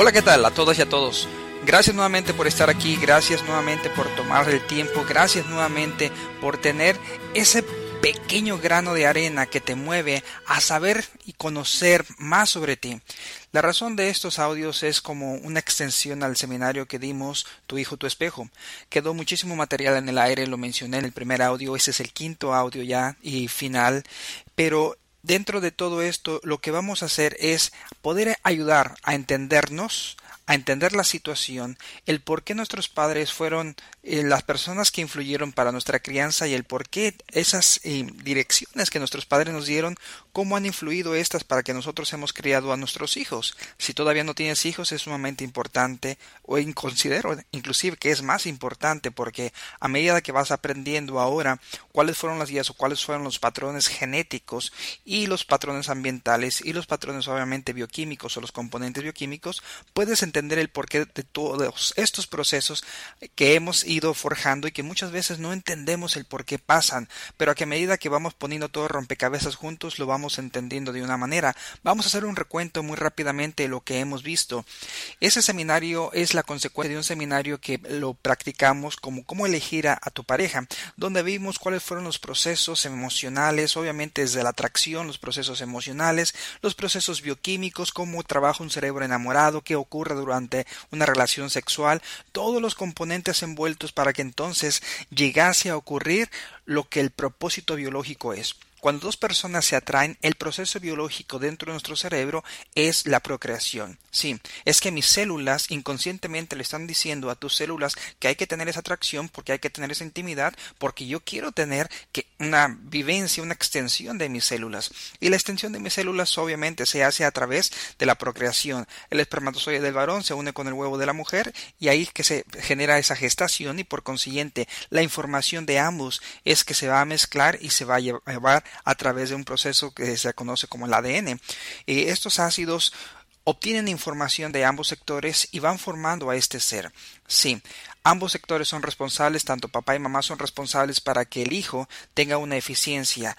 Hola, ¿qué tal a todas y a todos? Gracias nuevamente por estar aquí, gracias nuevamente por tomar el tiempo, gracias nuevamente por tener ese pequeño grano de arena que te mueve a saber y conocer más sobre ti. La razón de estos audios es como una extensión al seminario que dimos Tu hijo, tu espejo. Quedó muchísimo material en el aire, lo mencioné en el primer audio, ese es el quinto audio ya y final, pero dentro de todo esto lo que vamos a hacer es poder ayudar a entendernos, a entender la situación, el por qué nuestros padres fueron eh, las personas que influyeron para nuestra crianza y el por qué esas eh, direcciones que nuestros padres nos dieron, cómo han influido estas para que nosotros hemos criado a nuestros hijos. Si todavía no tienes hijos es sumamente importante o considero inclusive que es más importante porque a medida que vas aprendiendo ahora cuáles fueron las guías o cuáles fueron los patrones genéticos y los patrones ambientales y los patrones obviamente bioquímicos o los componentes bioquímicos, puedes entender el porqué de todos estos procesos que hemos ido forjando y que muchas veces no entendemos el por qué pasan, pero a que medida que vamos poniendo todo rompecabezas juntos lo vamos entendiendo de una manera. Vamos a hacer un recuento muy rápidamente de lo que hemos visto. Ese seminario es la consecuencia de un seminario que lo practicamos como cómo elegir a, a tu pareja, donde vimos cuáles fueron los procesos emocionales, obviamente desde la atracción, los procesos emocionales, los procesos bioquímicos, cómo trabaja un cerebro enamorado, qué ocurre durante una relación sexual, todos los componentes envueltos para que entonces llegase a ocurrir lo que el propósito biológico es. Cuando dos personas se atraen, el proceso biológico dentro de nuestro cerebro es la procreación. Sí, es que mis células inconscientemente le están diciendo a tus células que hay que tener esa atracción, porque hay que tener esa intimidad, porque yo quiero tener que una vivencia, una extensión de mis células. Y la extensión de mis células obviamente se hace a través de la procreación. El espermatozoide del varón se une con el huevo de la mujer y ahí que se genera esa gestación y por consiguiente la información de ambos es que se va a mezclar y se va a llevar a través de un proceso que se conoce como el ADN. y estos ácidos obtienen información de ambos sectores y van formando a este ser. Sí, ambos sectores son responsables, tanto papá y mamá son responsables para que el hijo tenga una eficiencia.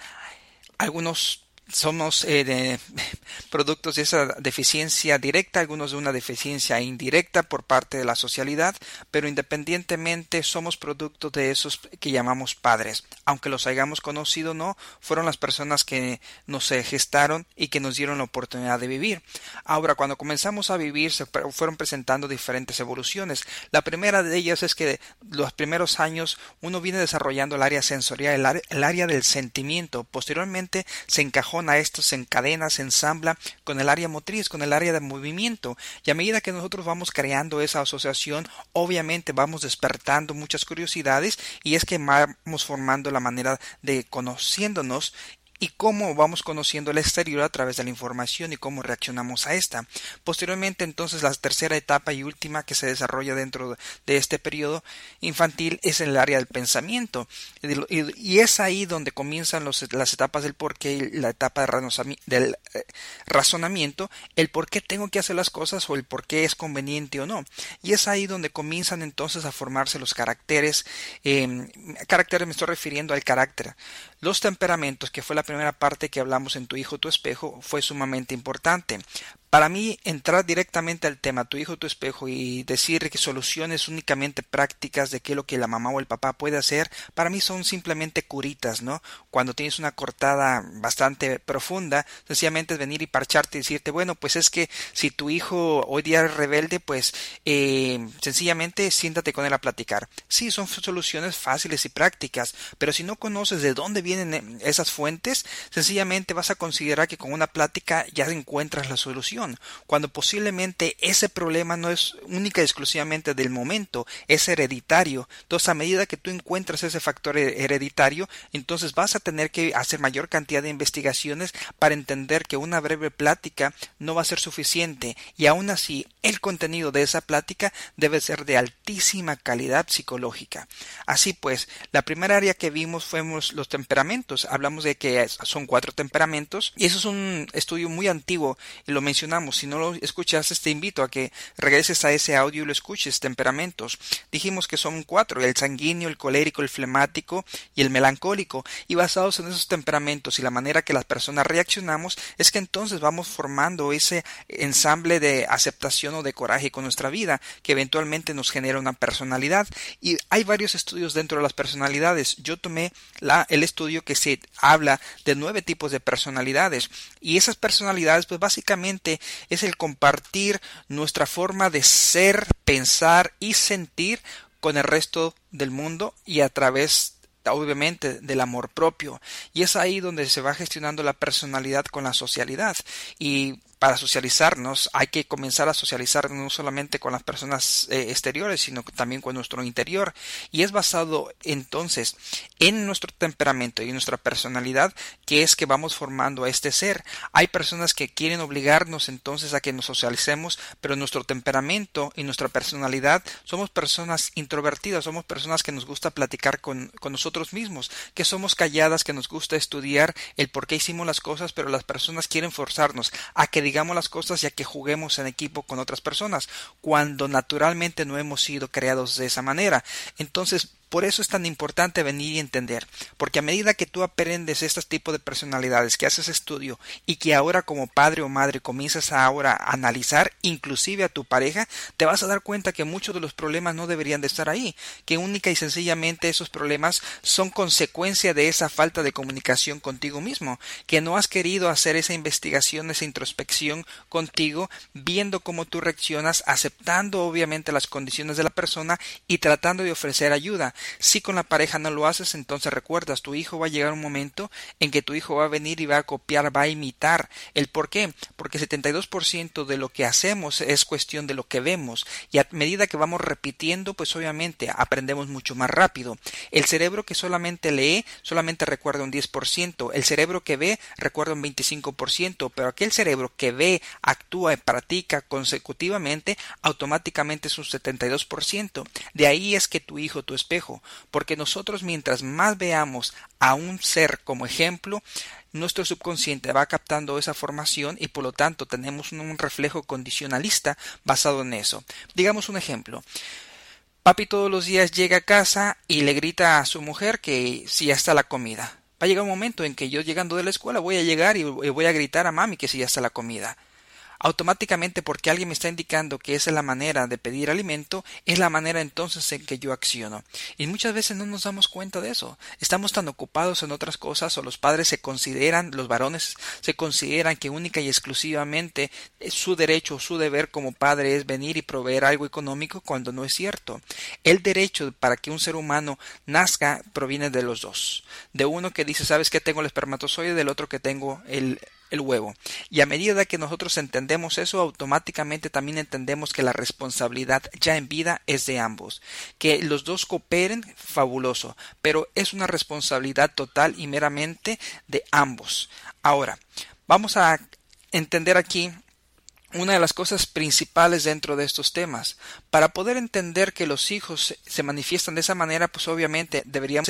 Algunos somos eh, productos de esa deficiencia directa, algunos de una deficiencia indirecta por parte de la sociedad, pero independientemente somos producto de esos que llamamos padres. Aunque los hayamos conocido o no, fueron las personas que nos gestaron y que nos dieron la oportunidad de vivir. Ahora, cuando comenzamos a vivir, se fueron presentando diferentes evoluciones. La primera de ellas es que los primeros años uno viene desarrollando el área sensorial, el área del sentimiento. Posteriormente se encajó a esto, se encadena, se ensambla con el área motriz, con el área de movimiento. Y a medida que nosotros vamos creando esa asociación, obviamente vamos despertando muchas curiosidades y es que vamos formando la manera de conociéndonos y cómo vamos conociendo el exterior a través de la información y cómo reaccionamos a esta. Posteriormente, entonces, la tercera etapa y última que se desarrolla dentro de este periodo infantil es el área del pensamiento. Y es ahí donde comienzan las etapas del porqué y la etapa del eh, razonamiento, el por qué tengo que hacer las cosas o el por qué es conveniente o no. Y es ahí donde comienzan entonces a formarse los caracteres. Eh, caracteres me estoy refiriendo al carácter. Los temperamentos, que fue la primera parte que hablamos en Tu hijo, tu espejo, fue sumamente importante. Para mí, entrar directamente al tema, tu hijo, tu espejo, y decir que soluciones únicamente prácticas de qué es lo que la mamá o el papá puede hacer, para mí son simplemente curitas, ¿no? Cuando tienes una cortada bastante profunda, sencillamente es venir y parcharte y decirte, bueno, pues es que si tu hijo hoy día es rebelde, pues eh, sencillamente siéntate con él a platicar. Sí, son soluciones fáciles y prácticas, pero si no conoces de dónde vienen eh, esas fuentes, sencillamente vas a considerar que con una plática ya encuentras la solución cuando posiblemente ese problema no es única y exclusivamente del momento, es hereditario. Entonces, a medida que tú encuentras ese factor hereditario, entonces vas a tener que hacer mayor cantidad de investigaciones para entender que una breve plática no va a ser suficiente y aún así el contenido de esa plática debe ser de altísima calidad psicológica. Así pues, la primera área que vimos fuimos los temperamentos. Hablamos de que son cuatro temperamentos y eso es un estudio muy antiguo y lo mencioné Si no lo escuchaste, te invito a que regreses a ese audio y lo escuches. Temperamentos. Dijimos que son cuatro, el sanguíneo, el colérico, el flemático y el melancólico. Y basados en esos temperamentos y la manera que las personas reaccionamos, es que entonces vamos formando ese ensamble de aceptación o de coraje con nuestra vida, que eventualmente nos genera una personalidad. Y hay varios estudios dentro de las personalidades. Yo tomé la, el estudio que se habla de nueve tipos de personalidades. Y esas personalidades, pues básicamente es el compartir nuestra forma de ser, pensar y sentir con el resto del mundo y a través obviamente del amor propio. Y es ahí donde se va gestionando la personalidad con la socialidad. Y para socializarnos hay que comenzar a socializar no solamente con las personas eh, exteriores, sino también con nuestro interior. Y es basado entonces en nuestro temperamento y nuestra personalidad que es que vamos formando a este ser. Hay personas que quieren obligarnos entonces a que nos socialicemos, pero nuestro temperamento y nuestra personalidad somos personas introvertidas, somos personas que nos gusta platicar con, con nosotros mismos, que somos calladas, que nos gusta estudiar el por qué hicimos las cosas, pero las personas quieren forzarnos a que digamos las cosas ya que juguemos en equipo con otras personas, cuando naturalmente no hemos sido creados de esa manera. Entonces, por eso es tan importante venir y entender, porque a medida que tú aprendes este tipo de personalidades, que haces estudio y que ahora como padre o madre comienzas ahora a analizar inclusive a tu pareja, te vas a dar cuenta que muchos de los problemas no deberían de estar ahí, que única y sencillamente esos problemas son consecuencia de esa falta de comunicación contigo mismo, que no has querido hacer esa investigación, esa introspección contigo, viendo cómo tú reaccionas, aceptando obviamente las condiciones de la persona y tratando de ofrecer ayuda. Si con la pareja no lo haces, entonces recuerdas, tu hijo va a llegar un momento en que tu hijo va a venir y va a copiar, va a imitar. ¿El por qué? Porque 72% de lo que hacemos es cuestión de lo que vemos y a medida que vamos repitiendo, pues obviamente aprendemos mucho más rápido. El cerebro que solamente lee solamente recuerda un 10%, el cerebro que ve recuerda un 25%, pero aquel cerebro que ve, actúa y practica consecutivamente, automáticamente es un 72%. De ahí es que tu hijo, tu espejo, porque nosotros mientras más veamos a un ser como ejemplo, nuestro subconsciente va captando esa formación y por lo tanto tenemos un reflejo condicionalista basado en eso. Digamos un ejemplo. Papi todos los días llega a casa y le grita a su mujer que si ya está la comida. Va a llegar un momento en que yo llegando de la escuela voy a llegar y voy a gritar a mami que si ya está la comida automáticamente porque alguien me está indicando que esa es la manera de pedir alimento, es la manera entonces en que yo acciono. Y muchas veces no nos damos cuenta de eso. Estamos tan ocupados en otras cosas o los padres se consideran, los varones se consideran que única y exclusivamente su derecho o su deber como padre es venir y proveer algo económico cuando no es cierto. El derecho para que un ser humano nazca proviene de los dos. De uno que dice, sabes que tengo el espermatozoide, del otro que tengo el el huevo. Y a medida que nosotros entendemos eso, automáticamente también entendemos que la responsabilidad ya en vida es de ambos. Que los dos cooperen, fabuloso, pero es una responsabilidad total y meramente de ambos. Ahora, vamos a entender aquí una de las cosas principales dentro de estos temas. Para poder entender que los hijos se manifiestan de esa manera, pues obviamente deberíamos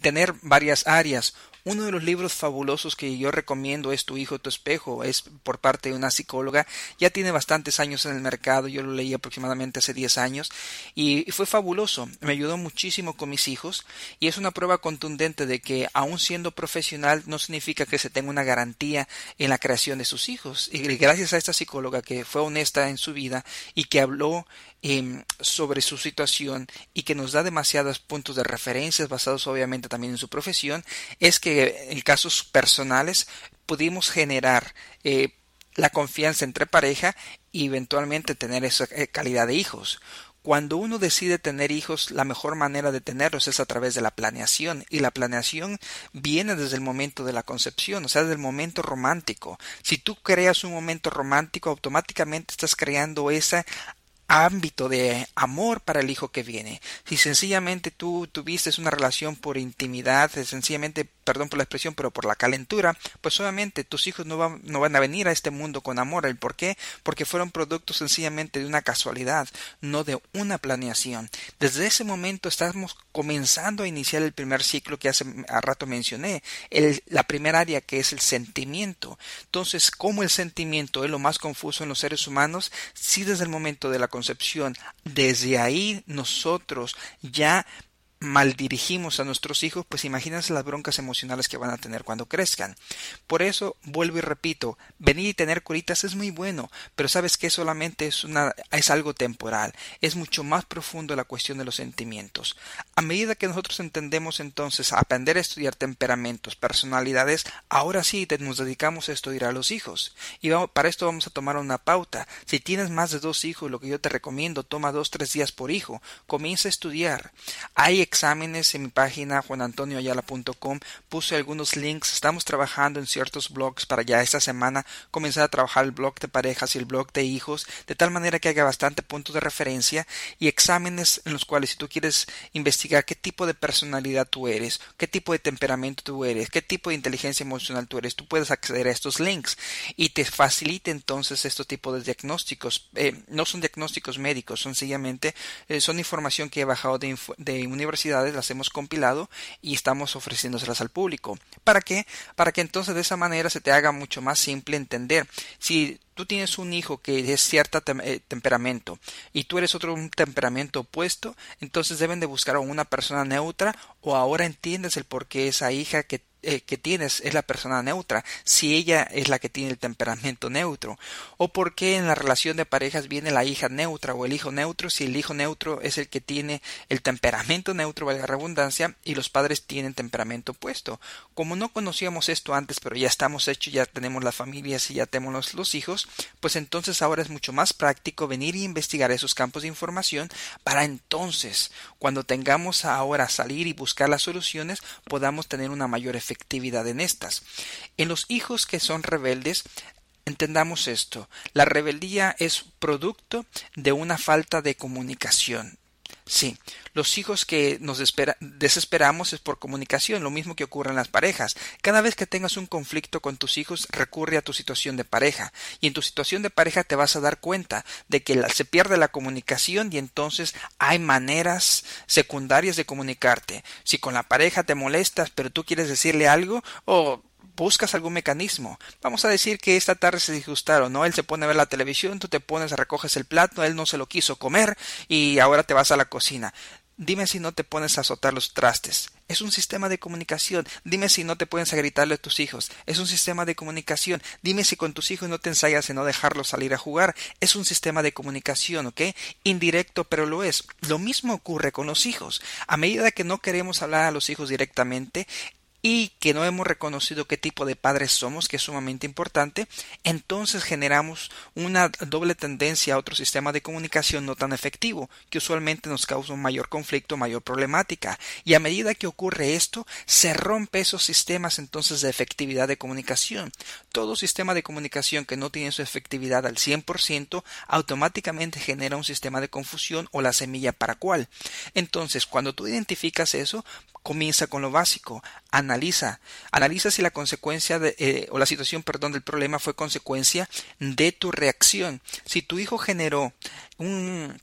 tener varias áreas. Uno de los libros fabulosos que yo recomiendo es Tu hijo, tu espejo, es por parte de una psicóloga, ya tiene bastantes años en el mercado, yo lo leí aproximadamente hace 10 años. Y fue fabuloso, me ayudó muchísimo con mis hijos. Y es una prueba contundente de que aun siendo profesional no significa que se tenga una garantía en la creación de sus hijos. Y gracias a esta psicóloga que fue honesta en su vida y que habló Em, sobre su situación y que nos da demasiados puntos de referencias basados obviamente también en su profesión, es que en casos personales pudimos generar eh, la confianza entre pareja y eventualmente tener esa eh, calidad de hijos. Cuando uno decide tener hijos, la mejor manera de tenerlos es a través de la planeación, y la planeación viene desde el momento de la concepción, o sea, desde el momento romántico. Si tú creas un momento romántico, automáticamente estás creando esa ámbito de amor para el hijo que viene. Si sencillamente tú tuviste una relación por intimidad, sencillamente, perdón por la expresión, pero por la calentura, pues obviamente tus hijos no van, no van a venir a este mundo con amor. ¿El por qué? Porque fueron productos sencillamente de una casualidad, no de una planeación. Desde ese momento estamos comenzando a iniciar el primer ciclo que hace a rato mencioné, el, la primera área que es el sentimiento. Entonces, ¿cómo el sentimiento es lo más confuso en los seres humanos? Si desde el momento de la concepción. Desde ahí nosotros ya maldirigimos a nuestros hijos, pues imagínense las broncas emocionales que van a tener cuando crezcan. Por eso, vuelvo y repito, venir y tener curitas es muy bueno, pero sabes que solamente es una es algo temporal, es mucho más profundo la cuestión de los sentimientos. A medida que nosotros entendemos entonces a aprender a estudiar temperamentos, personalidades, ahora sí nos dedicamos a estudiar a los hijos. Y para esto vamos a tomar una pauta. Si tienes más de dos hijos, lo que yo te recomiendo, toma dos, tres días por hijo, comienza a estudiar. Hay exámenes en mi página juanantonioayala.com puse algunos links. Estamos trabajando en ciertos blogs para ya esta semana comenzar a trabajar el blog de parejas y el blog de hijos, de tal manera que haya bastante puntos de referencia y exámenes en los cuales si tú quieres investigar qué tipo de personalidad tú eres, qué tipo de temperamento tú eres, qué tipo de inteligencia emocional tú eres, tú puedes acceder a estos links y te facilita entonces estos tipos de diagnósticos. Eh, no son diagnósticos médicos, son sencillamente eh, son información que he bajado de, de las hemos compilado y estamos ofreciéndoselas al público. ¿Para qué? Para que entonces de esa manera se te haga mucho más simple entender. Si tú tienes un hijo que es cierto eh, temperamento y tú eres otro un temperamento opuesto, entonces deben de buscar a una persona neutra o ahora entiendes el por qué esa hija que eh, que tienes es la persona neutra, si ella es la que tiene el temperamento neutro, o por qué en la relación de parejas viene la hija neutra o el hijo neutro, si el hijo neutro es el que tiene el temperamento neutro, valga la redundancia, y los padres tienen temperamento opuesto. Como no conocíamos esto antes, pero ya estamos hechos, ya tenemos las familias y ya tenemos los, hijos, pues entonces ahora es mucho más práctico venir y investigar esos campos de información para entonces, cuando tengamos ahora salir y buscar las soluciones, podamos tener una mayor efectividad en estas. En los hijos que son rebeldes, entendamos esto, la rebeldía es producto de una falta de comunicación. Sí, los hijos que nos desesperamos es por comunicación, lo mismo que ocurre en las parejas. Cada vez que tengas un conflicto con tus hijos, recurre a tu situación de pareja. Y en tu situación de pareja te vas a dar cuenta de que se pierde la comunicación y entonces hay maneras secundarias de comunicarte. Si con la pareja te molestas, pero tú quieres decirle algo, o buscas algún mecanismo. Vamos a decir que esta tarde se disgustaron, ¿no? Él se pone a ver la televisión, tú te pones, recoges el plato, él no se lo quiso comer y ahora te vas a la cocina. Dime si no te pones a azotar los trastes. Es un sistema de comunicación. Dime si no te pones a gritarle a tus hijos. Es un sistema de comunicación. Dime si con tus hijos no te ensayas en no dejarlos salir a jugar. Es un sistema de comunicación, ¿ok? Indirecto, pero lo es. Lo mismo ocurre con los hijos. A medida que no queremos hablar a los hijos directamente, y que no hemos reconocido qué tipo de padres somos, que es sumamente importante, entonces generamos una doble tendencia a otro sistema de comunicación no tan efectivo, que usualmente nos causa un mayor conflicto, mayor problemática. Y a medida que ocurre esto, se rompe esos sistemas entonces de efectividad de comunicación. Todo sistema de comunicación que no tiene su efectividad al 100% automáticamente genera un sistema de confusión o la semilla para cuál. Entonces, cuando tú identificas eso, comienza con lo básico, analiza, analiza si la consecuencia de, eh, o la situación, perdón, del problema fue consecuencia de tu reacción. Si tu hijo generó un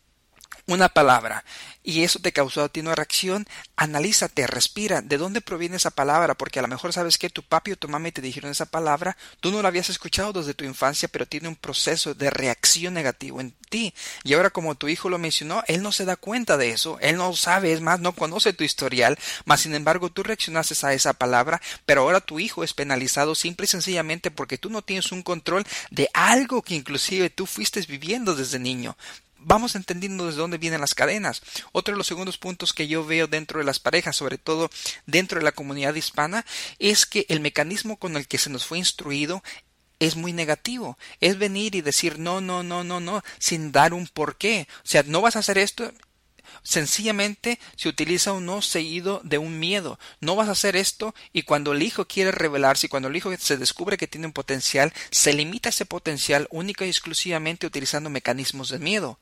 una palabra y eso te causó a ti una reacción, analízate, respira, ¿de dónde proviene esa palabra? Porque a lo mejor sabes que tu papi o tu mami te dijeron esa palabra, tú no la habías escuchado desde tu infancia, pero tiene un proceso de reacción negativo en ti. Y ahora como tu hijo lo mencionó, él no se da cuenta de eso, él no sabe, es más, no conoce tu historial, mas sin embargo tú reaccionaste a esa palabra, pero ahora tu hijo es penalizado simple y sencillamente porque tú no tienes un control de algo que inclusive tú fuiste viviendo desde niño vamos entendiendo desde dónde vienen las cadenas. Otro de los segundos puntos que yo veo dentro de las parejas, sobre todo dentro de la comunidad hispana, es que el mecanismo con el que se nos fue instruido es muy negativo. Es venir y decir no, no, no, no, no, sin dar un porqué. O sea, no vas a hacer esto. Sencillamente se utiliza un no seguido de un miedo. No vas a hacer esto y cuando el hijo quiere revelarse y cuando el hijo se descubre que tiene un potencial, se limita ese potencial única y exclusivamente utilizando mecanismos de miedo.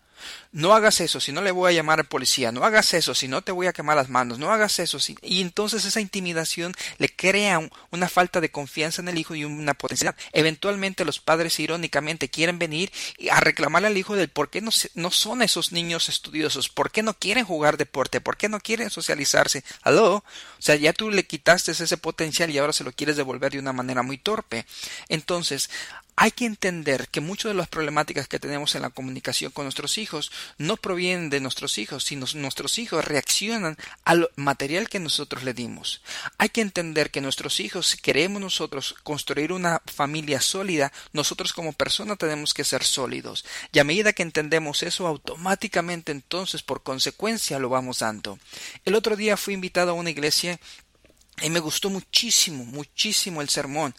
No hagas eso, si no le voy a llamar al policía, no hagas eso, si no te voy a quemar las manos, no hagas eso, si... y entonces esa intimidación le crea una falta de confianza en el hijo y una potencialidad. Eventualmente los padres irónicamente quieren venir a reclamarle al hijo del por qué no, no son esos niños estudiosos, por qué no quieren jugar deporte, por qué no quieren socializarse. ¿Aló? O sea, ya tú le quitaste ese potencial y ahora se lo quieres devolver de una manera muy torpe. Entonces, hay que entender que muchas de las problemáticas que tenemos en la comunicación con nuestros hijos no provienen de nuestros hijos, sino nuestros hijos reaccionan al material que nosotros le dimos. Hay que entender que nuestros hijos, si queremos nosotros construir una familia sólida, nosotros como personas tenemos que ser sólidos. Y a medida que entendemos eso, automáticamente entonces por consecuencia lo vamos dando. El otro día fui invitado a una iglesia y me gustó muchísimo, muchísimo el sermón.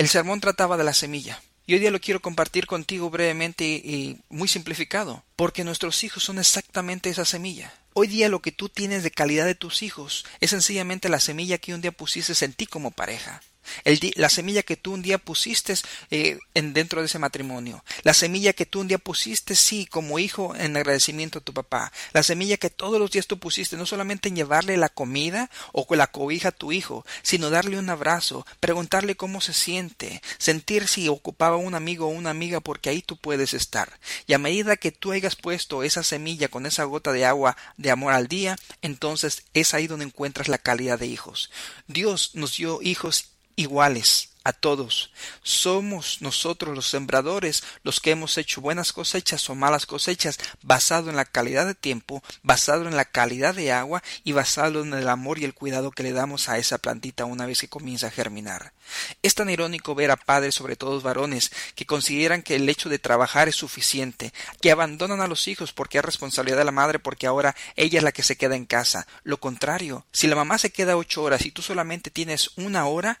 El sermón trataba de la semilla. Y hoy día lo quiero compartir contigo brevemente y muy simplificado, porque nuestros hijos son exactamente esa semilla. Hoy día lo que tú tienes de calidad de tus hijos es sencillamente la semilla que un día pusiste en ti como pareja la semilla que tú un día pusiste eh, en, dentro de ese matrimonio, la semilla que tú un día pusiste, sí, como hijo en agradecimiento a tu papá, la semilla que todos los días tú pusiste, no solamente en llevarle la comida o la cobija a tu hijo, sino darle un abrazo, preguntarle cómo se siente, sentir si ocupaba un amigo o una amiga porque ahí tú puedes estar. Y a medida que tú hayas puesto esa semilla con esa gota de agua de amor al día, entonces es ahí donde encuentras la calidad de hijos. Dios nos dio hijos iguales a todos. Somos nosotros los sembradores los que hemos hecho buenas cosechas o malas cosechas basado en la calidad de tiempo, basado en la calidad de agua y basado en el amor y el cuidado que le damos a esa plantita una vez que comienza a germinar. Es tan irónico ver a padres, sobre todo varones, que consideran que el hecho de trabajar es suficiente, que abandonan a los hijos porque es responsabilidad de la madre porque ahora ella es la que se queda en casa. Lo contrario, si la mamá se queda ocho horas y tú solamente tienes una hora,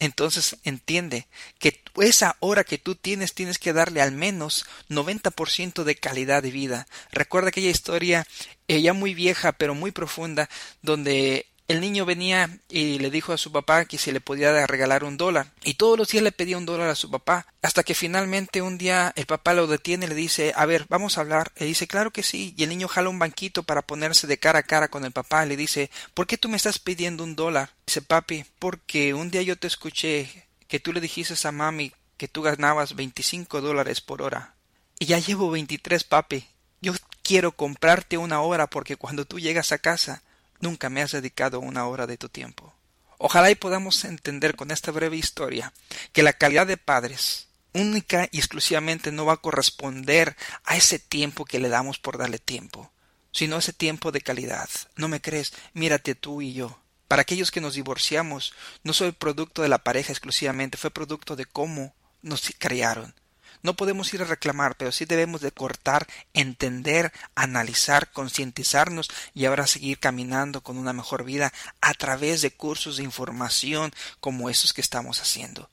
entonces entiende que esa hora que tú tienes tienes que darle al menos 90% de calidad de vida. Recuerda aquella historia eh, ya muy vieja pero muy profunda donde el niño venía y le dijo a su papá que se le podía regalar un dólar. Y todos los días le pedía un dólar a su papá hasta que finalmente un día el papá lo detiene y le dice a ver vamos a hablar. Y dice claro que sí. Y el niño jala un banquito para ponerse de cara a cara con el papá le dice ¿por qué tú me estás pidiendo un dólar? dice papi porque un día yo te escuché que tú le dijiste a mami que tú ganabas 25 dólares por hora. Y ya llevo 23 papi. Yo quiero comprarte una hora porque cuando tú llegas a casa Nunca me has dedicado una hora de tu tiempo. Ojalá y podamos entender con esta breve historia que la calidad de padres única y exclusivamente no va a corresponder a ese tiempo que le damos por darle tiempo, sino ese tiempo de calidad. ¿No me crees? Mírate tú y yo. Para aquellos que nos divorciamos, no soy producto de la pareja exclusivamente, fue producto de cómo nos criaron, no podemos ir a reclamar, pero sí debemos de cortar, entender, analizar, concientizarnos y ahora seguir caminando con una mejor vida a través de cursos de información como esos que estamos haciendo.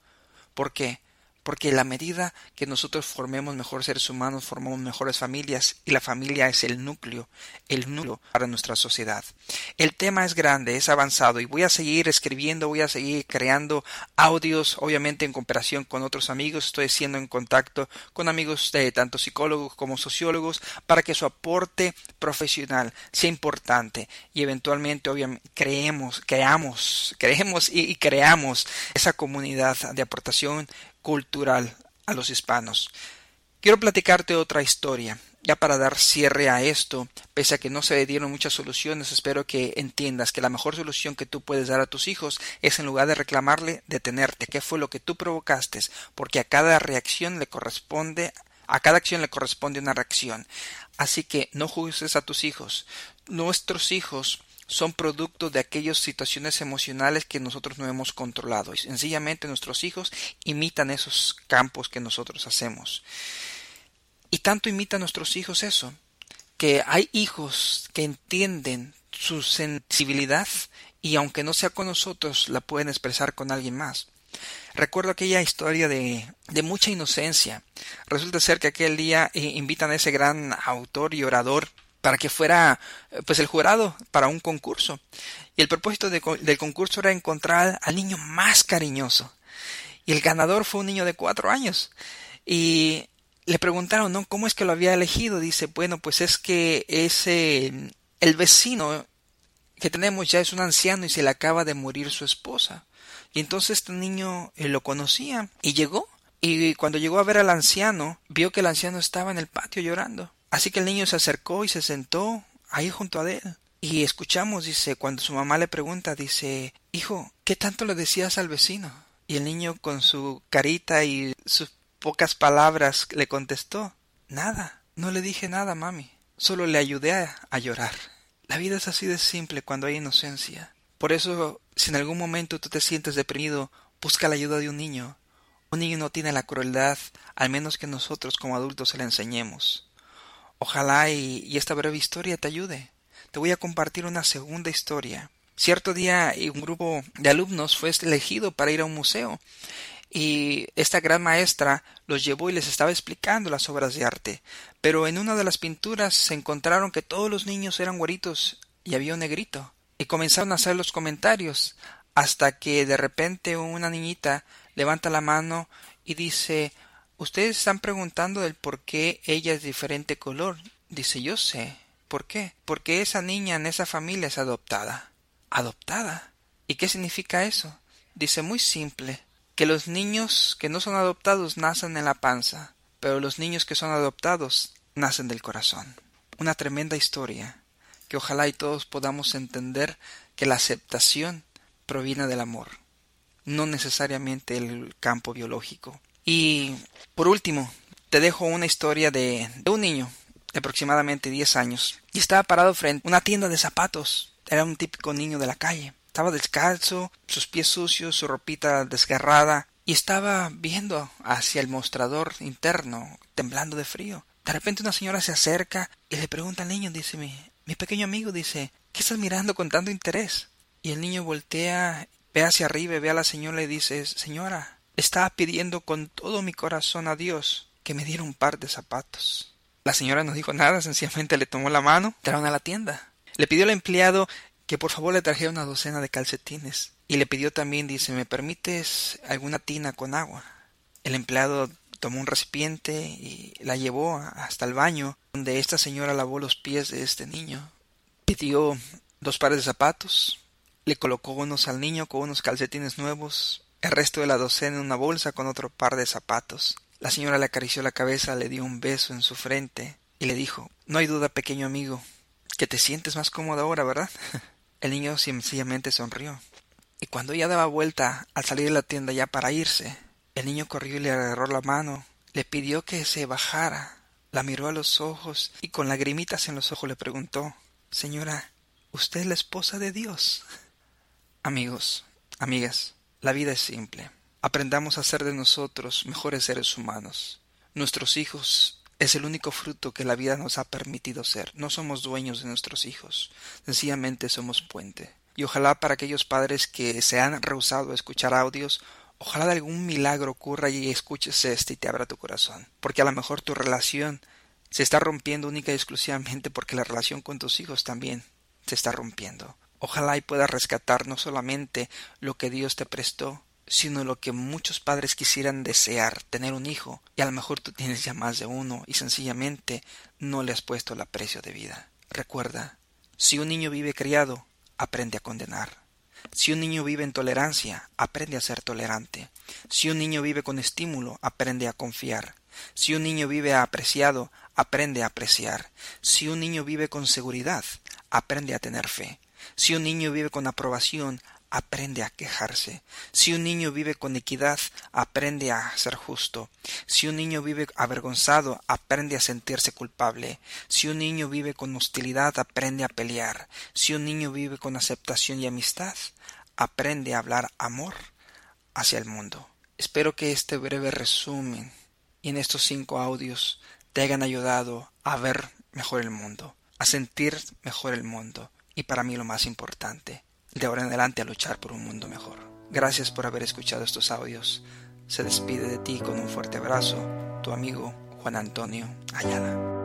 ¿Por qué? Porque la medida que nosotros formemos mejores seres humanos, formamos mejores familias y la familia es el núcleo, el núcleo para nuestra sociedad. El tema es grande, es avanzado y voy a seguir escribiendo, voy a seguir creando audios, obviamente en cooperación con otros amigos, estoy siendo en contacto con amigos de tanto psicólogos como sociólogos para que su aporte profesional sea importante y eventualmente obviamente creemos, creamos, creemos y creamos esa comunidad de aportación cultural a los hispanos. Quiero platicarte otra historia. Ya para dar cierre a esto, pese a que no se le dieron muchas soluciones, espero que entiendas que la mejor solución que tú puedes dar a tus hijos es en lugar de reclamarle, detenerte, qué fue lo que tú provocaste, porque a cada reacción le corresponde, a cada acción le corresponde una reacción. Así que no juzgues a tus hijos. Nuestros hijos son producto de aquellas situaciones emocionales que nosotros no hemos controlado. Y sencillamente nuestros hijos imitan esos campos que nosotros hacemos. Y tanto imitan nuestros hijos eso, que hay hijos que entienden su sensibilidad y aunque no sea con nosotros, la pueden expresar con alguien más. Recuerdo aquella historia de, de mucha inocencia. Resulta ser que aquel día eh, invitan a ese gran autor y orador para que fuera pues el jurado para un concurso. Y el propósito del concurso era encontrar al niño más cariñoso. Y el ganador fue un niño de cuatro años. Y le preguntaron, ¿no? ¿Cómo es que lo había elegido? Dice, bueno, pues es que ese, el vecino que tenemos ya es un anciano y se le acaba de morir su esposa. Y entonces este niño eh, lo conocía y llegó. Y cuando llegó a ver al anciano, vio que el anciano estaba en el patio llorando. Así que el niño se acercó y se sentó ahí junto a él. Y escuchamos, dice, cuando su mamá le pregunta, dice, Hijo, ¿qué tanto le decías al vecino? Y el niño con su carita y sus pocas palabras le contestó, Nada, no le dije nada, mami, solo le ayudé a, llorar. La vida es así de simple cuando hay inocencia. Por eso, si en algún momento tú te sientes deprimido, busca la ayuda de un niño. Un niño no tiene la crueldad, al menos que nosotros como adultos se la enseñemos. Ojalá y esta breve historia te ayude te voy a compartir una segunda historia. Cierto día un grupo de alumnos fue elegido para ir a un museo y esta gran maestra los llevó y les estaba explicando las obras de arte. Pero en una de las pinturas se encontraron que todos los niños eran güeritos y había un negrito. Y comenzaron a hacer los comentarios hasta que de repente una niñita levanta la mano y dice Ustedes están preguntando del por qué ella es diferente color. Dice yo sé. ¿Por qué? Porque esa niña en esa familia es adoptada. ¿Adoptada? ¿Y qué significa eso? Dice muy simple, que los niños que no son adoptados nacen en la panza, pero los niños que son adoptados nacen del corazón. Una tremenda historia, que ojalá y todos podamos entender que la aceptación proviene del amor, no necesariamente el campo biológico. Y por último, te dejo una historia de, de un niño de aproximadamente diez años, y estaba parado frente a una tienda de zapatos. Era un típico niño de la calle. Estaba descalzo, sus pies sucios, su ropita desgarrada, y estaba viendo hacia el mostrador interno, temblando de frío. De repente una señora se acerca y le pregunta al niño, dice mi, mi pequeño amigo, dice, ¿qué estás mirando con tanto interés? Y el niño voltea, ve hacia arriba ve a la señora y dice, Señora, estaba pidiendo con todo mi corazón a Dios que me diera un par de zapatos. La señora no dijo nada, sencillamente le tomó la mano, entraron a la tienda. Le pidió al empleado que por favor le trajera una docena de calcetines. Y le pidió también, dice, ¿me permites alguna tina con agua? El empleado tomó un recipiente y la llevó hasta el baño, donde esta señora lavó los pies de este niño. Pidió dos pares de zapatos, le colocó unos al niño con unos calcetines nuevos, el resto de la docena en una bolsa con otro par de zapatos. La señora le acarició la cabeza, le dio un beso en su frente y le dijo No hay duda, pequeño amigo, que te sientes más cómodo ahora, ¿verdad? El niño sencillamente sonrió. Y cuando ella daba vuelta al salir de la tienda ya para irse, el niño corrió y le agarró la mano, le pidió que se bajara, la miró a los ojos y con lagrimitas en los ojos le preguntó Señora, ¿usted es la esposa de Dios? Amigos, amigas, la vida es simple. Aprendamos a ser de nosotros mejores seres humanos. Nuestros hijos es el único fruto que la vida nos ha permitido ser. No somos dueños de nuestros hijos, sencillamente somos puente. Y ojalá para aquellos padres que se han rehusado a escuchar audios, ojalá de algún milagro ocurra y escuches este y te abra tu corazón. Porque a lo mejor tu relación se está rompiendo única y exclusivamente porque la relación con tus hijos también se está rompiendo. Ojalá y puedas rescatar no solamente lo que Dios te prestó, sino lo que muchos padres quisieran desear, tener un hijo, y a lo mejor tú tienes ya más de uno y sencillamente no le has puesto el aprecio de vida. Recuerda, si un niño vive criado, aprende a condenar. Si un niño vive en tolerancia, aprende a ser tolerante. Si un niño vive con estímulo, aprende a confiar. Si un niño vive apreciado, aprende a apreciar. Si un niño vive con seguridad, aprende a tener fe. Si un niño vive con aprobación, aprende a quejarse. Si un niño vive con equidad, aprende a ser justo. Si un niño vive avergonzado, aprende a sentirse culpable. Si un niño vive con hostilidad, aprende a pelear. Si un niño vive con aceptación y amistad, aprende a hablar amor hacia el mundo. Espero que este breve resumen y en estos cinco audios te hayan ayudado a ver mejor el mundo, a sentir mejor el mundo y para mí lo más importante, de ahora en adelante a luchar por un mundo mejor. Gracias por haber escuchado estos audios. Se despide de ti con un fuerte abrazo, tu amigo Juan Antonio Ayala.